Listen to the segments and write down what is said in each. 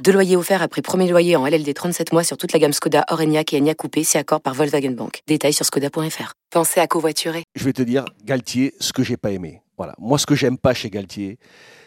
Deux loyers offerts après premier loyer en LLD 37 mois sur toute la gamme Skoda, Orenia et Enya Coupé, si accord par Volkswagen Bank. Détails sur skoda.fr. Pensez à covoiturer. Je vais te dire, Galtier, ce que j'ai pas aimé. Voilà. Moi, ce que j'aime pas chez Galtier,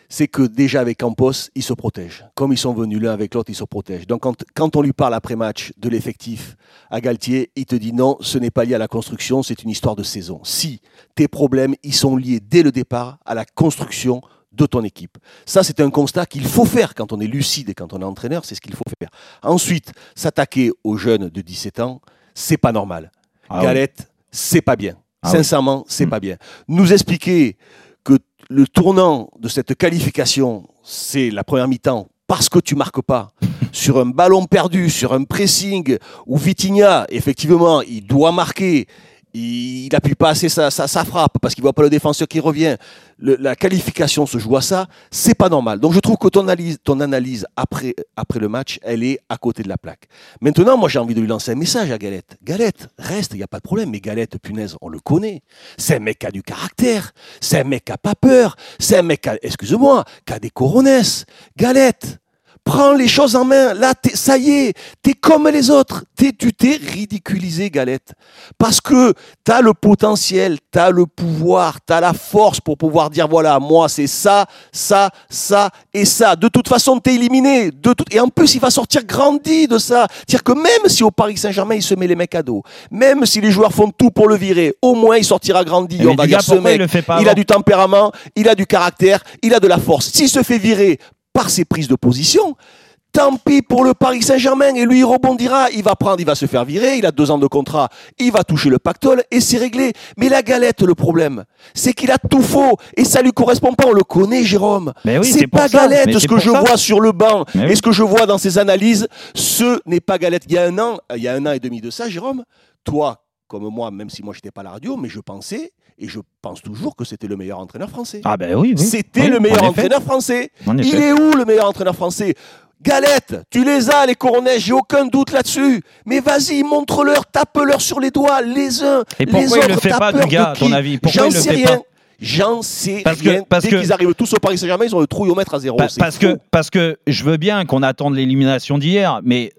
c'est que déjà avec Campos, ils se protègent. Comme ils sont venus l'un avec l'autre, ils se protègent. Donc quand, quand on lui parle après match de l'effectif à Galtier, il te dit non, ce n'est pas lié à la construction, c'est une histoire de saison. Si tes problèmes, ils sont liés dès le départ à la construction de ton équipe. Ça, c'est un constat qu'il faut faire quand on est lucide et quand on est entraîneur, c'est ce qu'il faut faire. Ensuite, s'attaquer aux jeunes de 17 ans, c'est pas normal. Ah Galette, c'est pas bien. Ah oui. Sincèrement, c'est Mm. pas bien. Nous expliquer que le tournant de cette qualification, c'est la première mi-temps parce que tu marques pas sur un ballon perdu, sur un pressing où Vitinha, effectivement, il doit marquer. Il n'appuie pas assez sa, sa- frappe parce qu'il voit pas le défenseur qui revient. La qualification se joue à ça, c'est pas normal. Donc je trouve que ton analyse, ton analyse après, après le match, elle est à côté de la plaque. Maintenant, moi j'ai envie de lui lancer un message à Galette. Galette, reste, il n'y a pas de problème. Mais Galette, punaise, on le connaît. C'est un mec qui a du caractère. C'est un mec qui a pas peur. C'est un mec qui a, excuse-moi, qui a des coronesses. Galette, prends les choses en main. Là, ça y est, t'es comme les autres. T'es- tu t'es ridiculisé, Galette. Parce que t'as le potentiel, t'as le pouvoir, t'as la force pour pouvoir dire voilà, moi c'est ça, ça, ça et ça. De toute façon, t'es éliminé. De tout... Et en plus, il va sortir grandi de ça. C'est-à-dire que même si au Paris Saint-Germain, il se met les mecs à dos, même si les joueurs font tout pour le virer, au moins il sortira grandi. Mais On va dire ce mec, il le fait pas il a du tempérament, il a du caractère, il a de la force. S'il se fait virer par ses prises de position, tant pis pour le Paris Saint-Germain. Et lui, il rebondira, il va prendre, il va se faire virer, il a deux ans de contrat, il va toucher le pactole et c'est réglé. Mais la galette, le problème, c'est qu'il a tout faux et ça lui correspond pas. On le connaît, Jérôme. Mais oui, c'est pas galette Mais ce que je ça. vois sur le banc Mais et oui. ce que je vois dans ses analyses. Ce n'est pas galette. Il y a un an, il y a un an et demi de ça, Jérôme, toi, comme moi, même si moi j'étais pas à la radio, mais je pensais et je pense toujours que c'était le meilleur entraîneur français. Ah ben oui, oui. C'était Oui, le meilleur entraîneur français. En Il est où le meilleur entraîneur français? Galette, tu les as, les coronets, j'ai aucun doute là-dessus. Mais vas-y, montre-leur, tape-leur sur les doigts, les uns. Et pourquoi les il autres, le fait pas, Dugas, de à ton avis? Pourquoi J'en il le fait rien. pas? J'en sais Parce que- rien. parce Dès que- qu'ils arrivent tous au Paris Saint-Germain, ils ont le trouillomètre à zéro. Pa- parce fou. que parce que je veux bien qu'on attende l'élimination d'hier, mais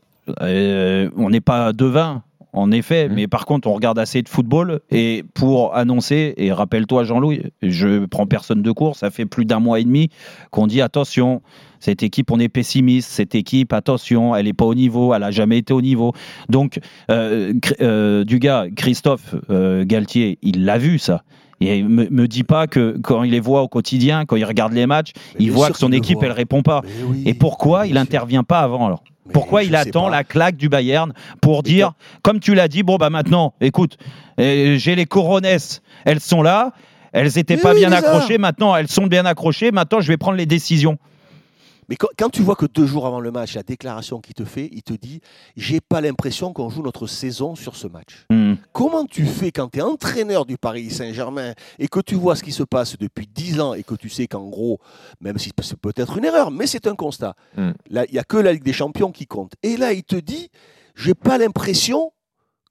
euh, on n'est pas devin. En effet, Mhm. mais par contre, on regarde assez de football et pour annoncer, et rappelle-toi Jean-Louis, je prends personne de court, ça fait plus d'un mois et demi qu'on dit attention, cette équipe, on est pessimiste, cette équipe, attention, elle n'est pas au niveau, elle a jamais été au niveau. Donc, euh, euh, Dugas, Christophe euh, Galtier, il l'a vu ça. Et me, me dis pas que quand il les voit au quotidien, quand il regarde les matchs, Mais il voit que son équipe, elle répond pas. Oui, Et pourquoi il bien sûr. intervient pas avant alors? Mais Pourquoi il attend la claque du Bayern pour dire, comme tu l'as dit, bon bah maintenant, écoute, euh, j'ai les coronesses, elles sont là, elles étaient Mais pas oui, bien accrochées, maintenant elles sont bien accrochées, maintenant je vais prendre les décisions. Mais quand, tu vois que deux jours avant le match, la déclaration qu'il te fait, il te dit J'ai pas l'impression qu'on joue notre saison sur ce match. Hmm. Comment tu fais quand tu es entraîneur du Paris Saint-Germain et que tu vois ce qui se passe depuis 10 ans et que tu sais qu'en gros, même si c'est peut-être une erreur, mais c'est un constat, Mm. là, il n'y a que la Ligue des Champions qui compte. Et là, il te dit J'ai pas l'impression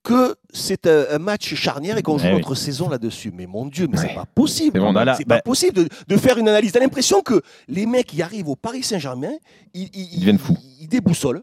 que c'est un, match charnière et qu'on joue Eh oui. notre saison là-dessus. Mais mon Dieu, mais Ouais. c'est pas possible. C'est bon, bah là, c'est bah- pas possible de, de faire une analyse. T'as l'impression que les mecs qui arrivent au Paris Saint-Germain, ils, ils, Ils deviennent fous. Ils, déboussolent.